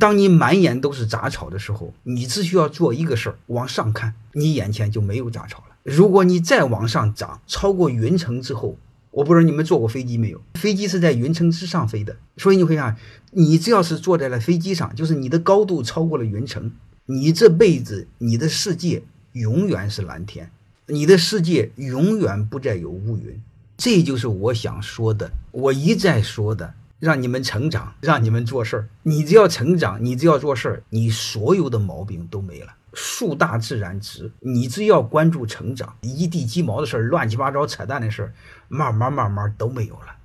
当你满眼都是杂草的时候，你只需要做一个事儿，往上看，你眼前就没有杂草了。如果你再往上涨，超过云层之后，我不知道你们坐过飞机没有？飞机是在云层之上飞的，所以你会看，你只要是坐在了飞机上，就是你的高度超过了云层，你这辈子你的世界永远是蓝天，你的世界永远不再有乌云。这就是我想说的，我一再说的。让你们成长，让你们做事儿。你只要成长，你只要做事儿，你所有的毛病都没了。树大自然直，你只要关注成长，一地鸡毛的事儿、乱七八糟扯淡的事儿，慢慢慢慢都没有了。